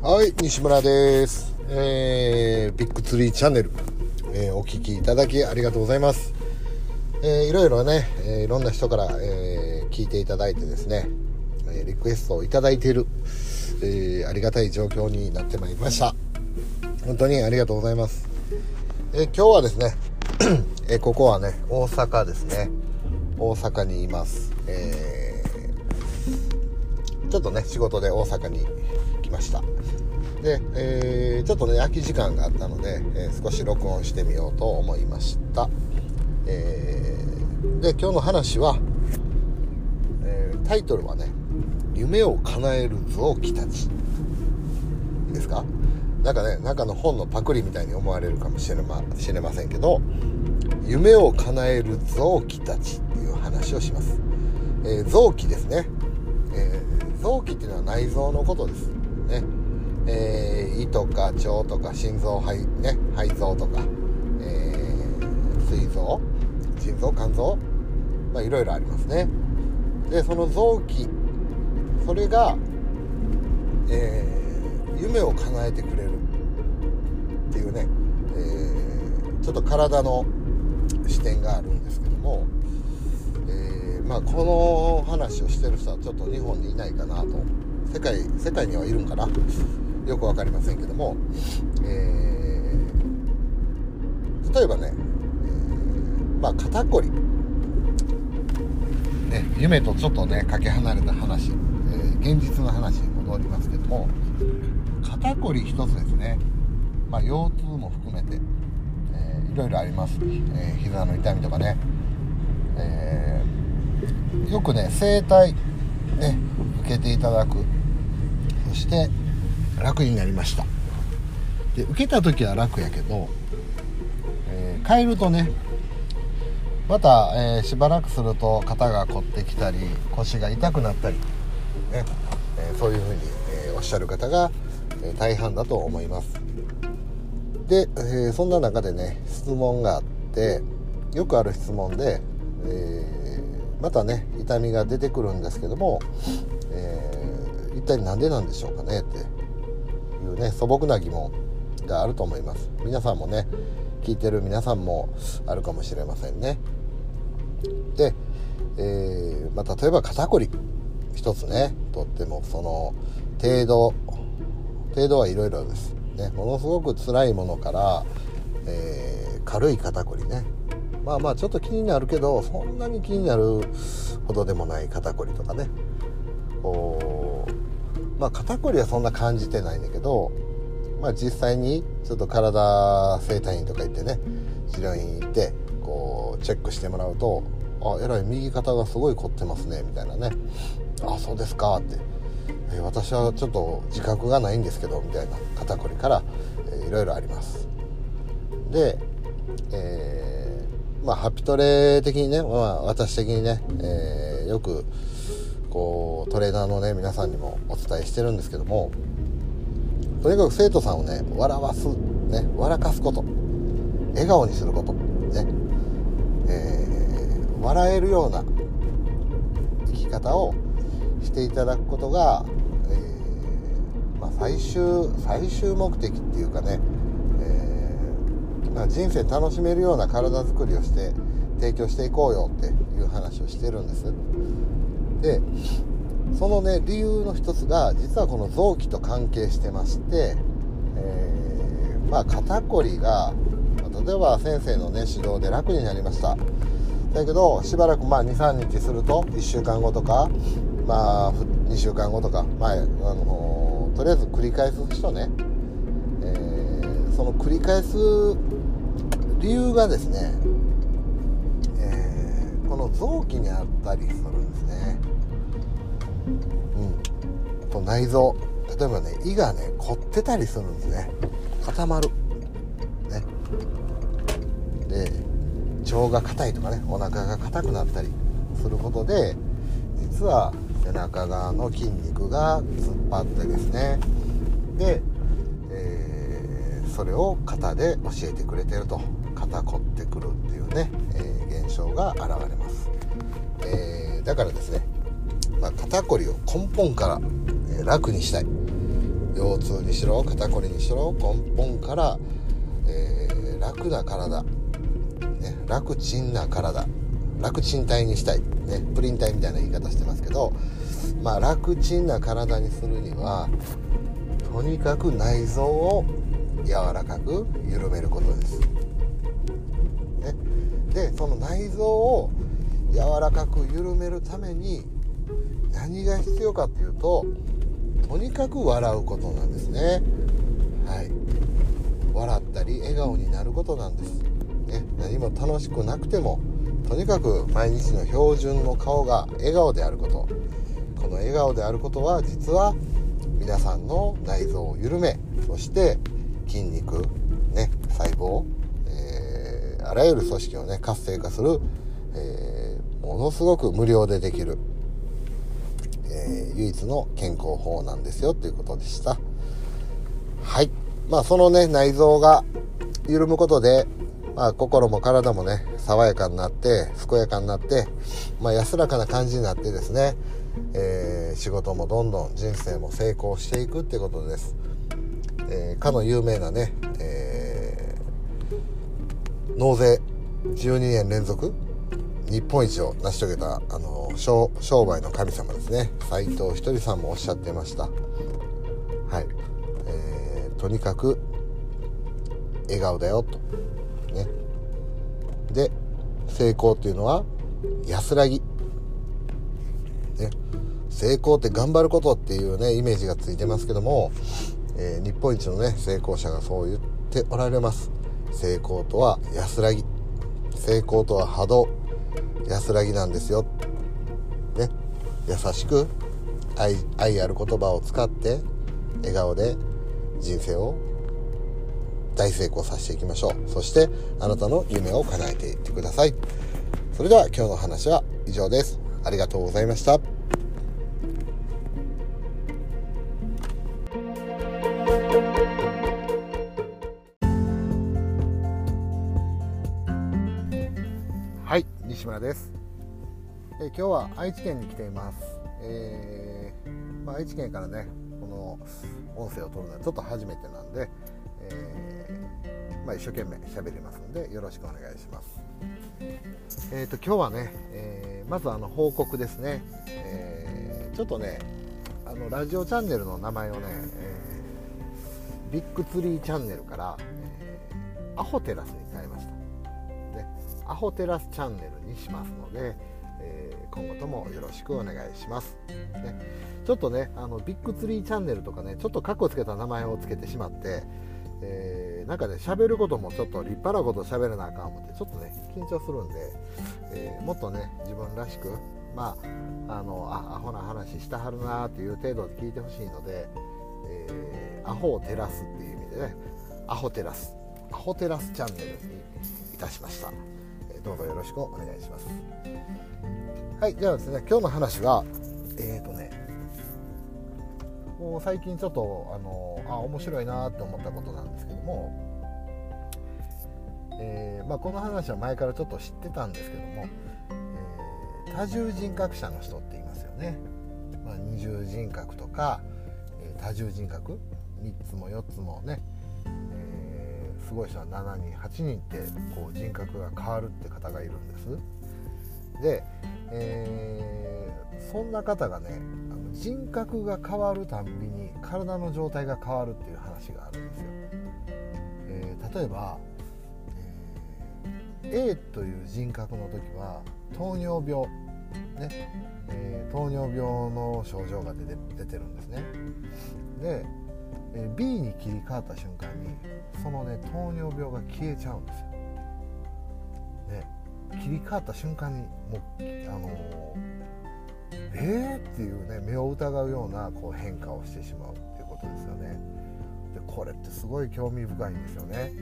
はい、西村です。えー、ビッグツリーチャンネル、えーお聞きいただきありがとうございます。えーいろいろね、えーいろんな人から、えー聞いていただいてですね、えーリクエストをいただいている、えーありがたい状況になってまいりました。本当にありがとうございます。えー今日はですね、えーここはね、大阪ですね。大阪にいます。えーちょっとね、仕事で大阪に来ました。で、えーちょっとね、空き時間があったので、えー少し録音してみようと思いました。えーで、今日の話は、えータイトルはね、夢を叶える臓器たち。いいですか？なんかね、中の本のパクリみたいに思われるかもしれましれませんけど、夢を叶える臓器たちっていう話をします。えー臓器ですね。え臓器っていうのは内臓のことです。ね。えー胃とか腸とか心臓、肺、ね、肺臓とか、えー膵臓、心臓、肝臓、まあいろいろありますね。で、その臓器、それが、えー夢を叶えてくれるっていうね、えーちょっと体の視点があるんですけども、えーまあこの話をしてる人はちょっと日本にいないかなと世界世界にはいるんかな？よく分かりませんけども、えー例えばね、えーまあ肩こり、ね、夢とちょっとねかけ離れた話、えー現実の話に戻りますけども。肩こり一つですね、まあ、腰痛も含めて、えーいろいろあります、えー膝の痛みとかね、えーよくね整体ね受けていただく。して楽になりました。で受けた時は楽やけど、えー帰るとねまた、えーしばらくすると肩が凝ってきたり腰が痛くなったり、ねえーそういうふうに、えおっしゃる方が、え大半だと思います。で、えそんな中でね質問があってよくある質問で、えまたね痛みが出てくるんですけども、一体何でなんでしょうかねっていうね素朴な疑問があると思います。皆さんもね聞いてる皆さんもあるかもしれませんね。で、えーまあ、例えば肩こり一つねとってもその程度程度はいろいろです、ね、ものすごく辛いものから、えー軽い肩こりね。まあまあちょっと気になるけどそんなに気になるほどでもない肩こりとかね。こうまあ肩こりはそんな感じてないんだけどまあ実際にちょっと体整体院とか行ってね治療院行ってこうチェックしてもらうと「あえらい右肩がすごい凝ってますね」みたいなね「あそうですか」って、え私はちょっと自覚がないんですけど」みたいな。肩こりから、えーいろいろあります。で、えーまあハピトレ的にね、まあ、私的にね、えーよくこうトレーナーのね皆さんにもお伝えしてるんですけどもとにかく生徒さんをね笑わす、ね、笑かすこと笑顔にすることね、えー笑えるような生き方をしていただくことが、えーまあ、最終最終目的っていうかね、えーまあ、人生楽しめるような体づくりをして提供していこうよっていう話をしてるんです。でそのね理由の一つが実はこの臓器と関係してまして、えーまあ肩こりが例えば先生のね指導で楽になりました。だけどしばらくまあ23日すると1週間後とかまあ2週間後とかまあ、あのとりあえず繰り返す人ね、えーその繰り返す理由がですね、えーこの臓器にあったりするんですね。と内臓。例えばね胃がね凝ってたりするんですね。固まる。ね。で腸が硬いとかねお腹が硬くなったりすることで実は背中側の筋肉が突っ張ってですね。で、えーそれを肩で教えてくれてると。肩凝ってくるっていうね、えー現象が現れます、えーだからですね、まあ、肩こりを根本から、楽にしたい、腰痛にしろ肩こりにしろ根本から、えー、楽な体、ね、楽ちんな体。楽ちん体にしたい、ね、プリン体みたいな言い方してますけど、まあ、楽ちんな体にするにはとにかく内臓を柔らかく緩めることです。ね、でその内臓を柔らかく緩めるために何が必要かっていうととにかく笑うことなんですね。はい。笑ったり笑顔になることなんです、ね、何も楽しくなくてもとにかく毎日の標準の顔が笑顔であること。この笑顔であることは実は皆さんの内臓を緩めそして筋肉、ね、細胞、えー、あらゆる組織をね活性化する、えー、ものすごく無料でできる、唯一の健康法なんですよということでした。はい。まあそのね内臓が緩むことで、まあ、心も体もね爽やかになって健やかになって、まあ、安らかな感じになってですね、えー、仕事もどんどん人生も成功していくってことです、えー、かの有名なね、えー、納税12年連続日本一を成し遂げたあの商売の神様ですね。斎藤ひとりさんもおっしゃってました。はい、えー、とにかく笑顔だよと。ね。で成功っていうのは安らぎ。ね。成功って頑張ることっていうねイメージがついてますけども、えー、日本一のね成功者がそう言っておられます。成功とは安らぎ。成功とは波動。安らぎなんですよ、ね、優しく愛愛ある言葉を使って笑顔で人生を大成功させていきましょう。そしてあなたの夢を叶えていってください。それでは今日の話は以上です。ありがとうございました。西村です、え今日は愛知県に来ています、えー、まあ、愛知県からねこの音声を取るのはちょっと初めてなんで、えー、まあ、一生懸命喋りますのでよろしくお願いします。えーと、今日はね、えまずあの報告ですね、えちょっとねあのラジオチャンネルの名前をね、えビッグツリーチャンネルから、えアホテラスに変えました。アホテラスチャンネルにしますので、えー、今後ともよろしくお願いします、ね、ちょっとねあのビッグツリーチャンネルとかねちょっとカッコつけた名前を付けてしまって、えー、なんかね喋ることもちょっと立派なこと喋らなあかん思ってちょっとね緊張するんで、えー、もっとね自分らしくまああのあアホな話したはるなーっていう程度で聞いてほしいので、えー、アホを照らすっていう意味でねアホテラスアホテラスチャンネルにいたしました。どうぞよろしくお願いします。はいじゃあですね今日の話はえっ、ー、とねもう最近ちょっとあのあ面白いなって思ったことなんですけどもえー、まあ、この話は前からちょっと知ってたんですけども、えー、多重人格者の人って言いますよね、まあ、二重人格とか、えー、多重人格？3つも4つもね。すごい人は7人8人ってこう人格が変わるって方がいるんです。で、えー、そんな方がねあの人格が変わるたんびに体の状態が変わるっていう話があるんですよ、えー、例えば、えー、A という人格の時は糖尿病ね、えー、糖尿病の症状が出て出てるんですね。でえ B に切り替わった瞬間にそのね糖尿病が消えちゃうんですよ。ね切り替わった瞬間にもうあのー、えー？っていうね目を疑うようなこう変化をしてしまうっていうことですよね。でこれってすごい興味深いんですよね。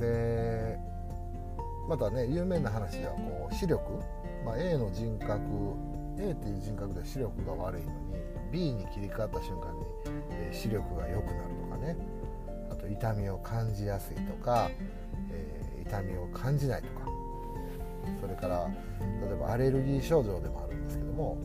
でまたね有名な話ではこう視力、まあ、A の人格 A っていう人格で視力が悪いのに B に切り替わった瞬間に、視力が良くなるとかね。あと痛みを感じやすいとか、えー、痛みを感じないとか。それから例えばアレルギー症状でもあるんですけども、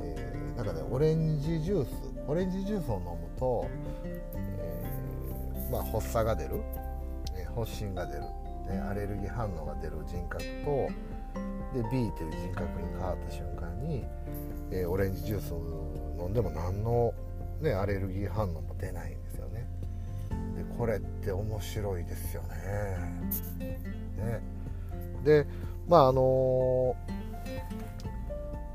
えー、なんかねオレンジジュースオレンジジュースを飲むと、えー、まあ、発作が出る、え、発疹が出る、ね、アレルギー反応が出る人格とで B という人格に変わった瞬間に、えオレンジジュースを飲んでも何の、ね、アレルギー反応も出ないんですよね。でこれって面白いですよね。ねでまああの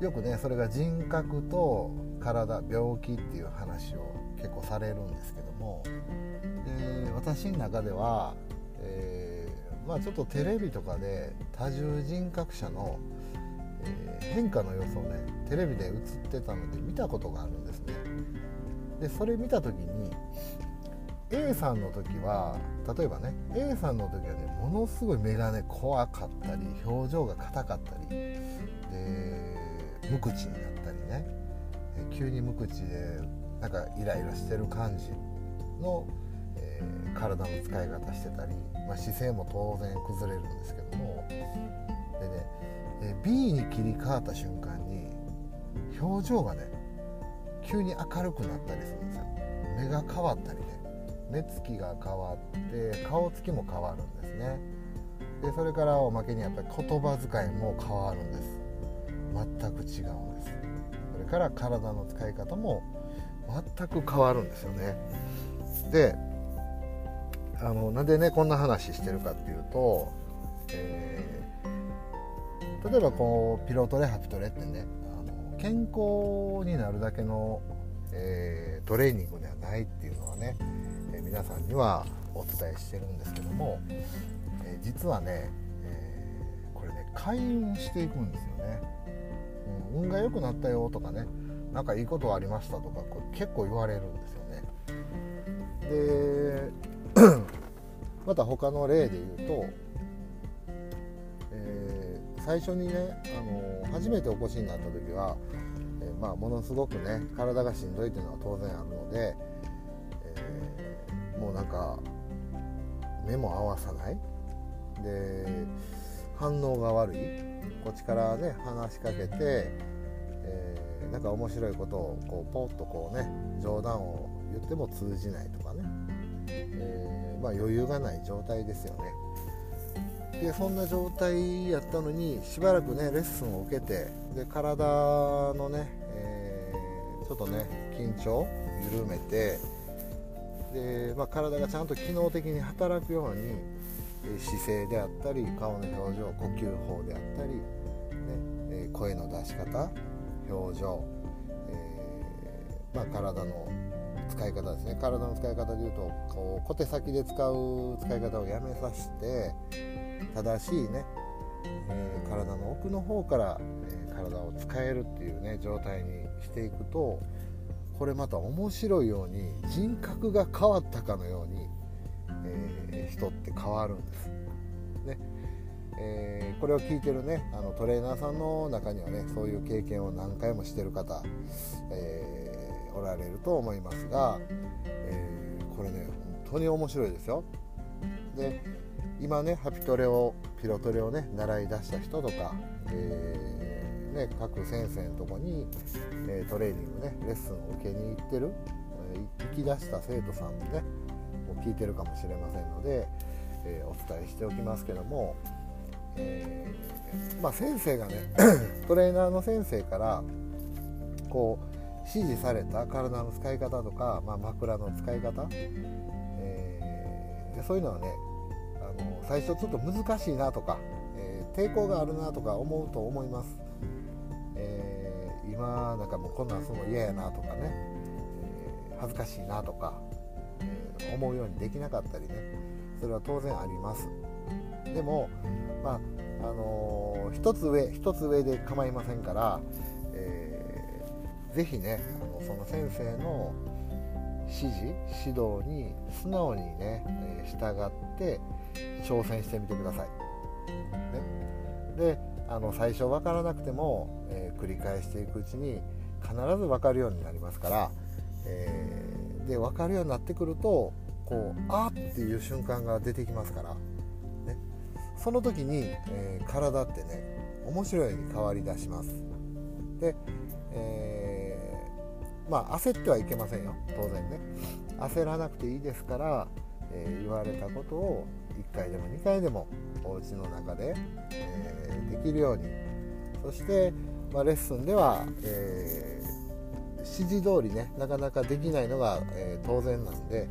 ー、よくねそれが人格と体病気っていう話を結構されるんですけどもで私の中では、えー、まあ、ちょっとテレビとかで多重人格者の、えー、変化の様子をねテレビで映ってたので見たことがあるんですね。でそれ見た時に A さんの時は例えばね A さんの時はねものすごい眼鏡怖かったり表情が硬かったりで無口になったりね。急に無口でなんかイライラしてる感じの、えー、体の使い方してたり、まあ、姿勢も当然崩れるんですけども。でね、え B に切り替わった瞬間に表情がね急に明るくなったりするんですよ。目が変わったりね。目つきが変わって顔つきも変わるんですね。でそれからおまけにやっぱり言葉遣いも変わるんです。全く違うんです。それから体の使い方も全く変わるんですよね。であのなんでねこんな話してるかっていうと、えー、例えばこうピロトレハピトレってね健康になるだけの、えー、トレーニングではないっていうのはねえ皆さんにはお伝えしてるんですけども、えー、実はね、え、これね開運していくんですよね、うん、運が良くなったよとかね何かいいことありましたとかこれ結構言われるんですよね。で また他の例で言うと、え、最初にね、あの初めてお越しになった時は、えまあ、ものすごくね体がしんどいというのは当然あるのでえもうなんか目も合わさない。で反応が悪い。こっちからね話しかけて、えー、なんか面白いことをこうポッとこうね冗談を言っても通じないとかね、えー、まあ、余裕がない状態ですよね。でそんな状態やったのにしばらくねレッスンを受けてで体のね、えー、ちょっとね緊張緩めてで、まあ、体がちゃんと機能的に働くように姿勢であったり顔の表情呼吸法であったり、ね、声の出し方表情、えー、まあ、体の使い方ですね。体の使い方でいうとこう小手先で使う使い方をやめさせて正しいね、えー、体の奥の方から、え、体を使えるっていうね状態にしていくとこれまた面白いように人格が変わったかのように、えー、人って変わるんです。ねえー、これを聞いてるねあのトレーナーさんの中にはねそういう経験を何回もしてる方、えー、おられると思いますが、えこれね本当に面白いですよ。で今ねハピトレをピロトレをね習い出した人とか、えね、各先生のとこに、えー、トレーニングねレッスンを受けに行ってる、えー、行き出した生徒さんもねも聞いてるかもしれませんので、えー、お伝えしておきますけども、えまあ、先生がね トレーナーの先生からこう指示された体の使い方とか、まあ、枕の使い方、えそういうのはねの最初ちょっと難しいなとか、え抵抗があるなとか思うと思います。えー、今なんかもうこんなんするの嫌やなとかね、えー、恥ずかしいなとか、え、思うようにできなかったりね。それは当然あります。でもまああのー、一つ上一つ上で構いませんから、えー、ぜひねあのその先生の指示指導に素直にね、え、従って挑戦してみてください。ね、であの最初分からなくても、えー、繰り返していくうちに必ず分かるようになりますから、えー、で分かるようになってくるとこうあっていう瞬間が出てきますから、ね、その時に、えー、体ってね面白いように変わりだします。で、えまあ焦ってはいけませんよ。当然ね。焦らなくていいですから、え、言われたことを1回でも2回でもお家の中で、え、できるように。そして、まあ、レッスンでは、え、指示通りねなかなかできないのが、え当然なんで、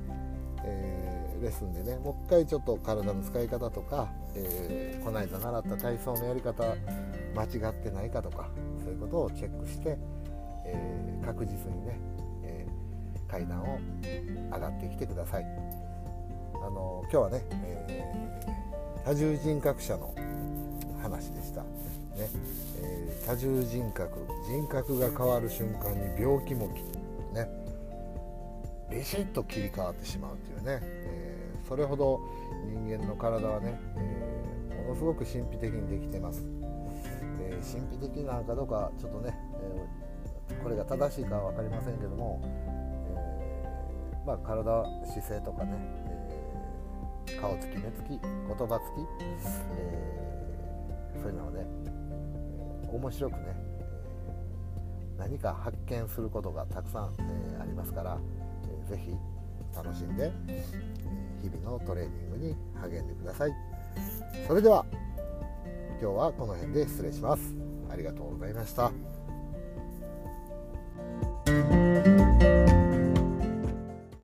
えレッスンでねもう一回ちょっと体の使い方とか、えこの間習った体操のやり方間違ってないかとかそういうことをチェックして、え、確実にね、え、階段を上がってきてください。あの今日はね、えー、多重人格者の話でした。ね、え多重人格人格が変わる瞬間に病気もね。ビシッと切り替わってしまうというね、えそれほど人間の体はね、えものすごく神秘的にできてます。え、神秘的なのかどうかちょっとね、え、これが正しいかは分かりませんけども、え、まあ、体姿勢とかね、顔つき目つき言葉つき、えそういうのをね、え面白くね、え何か発見することがたくさん、えありますから、えー、ぜひ楽しんで、え日々のトレーニングに励んでください。それでは今日はこの辺で失礼します。ありがとうございました。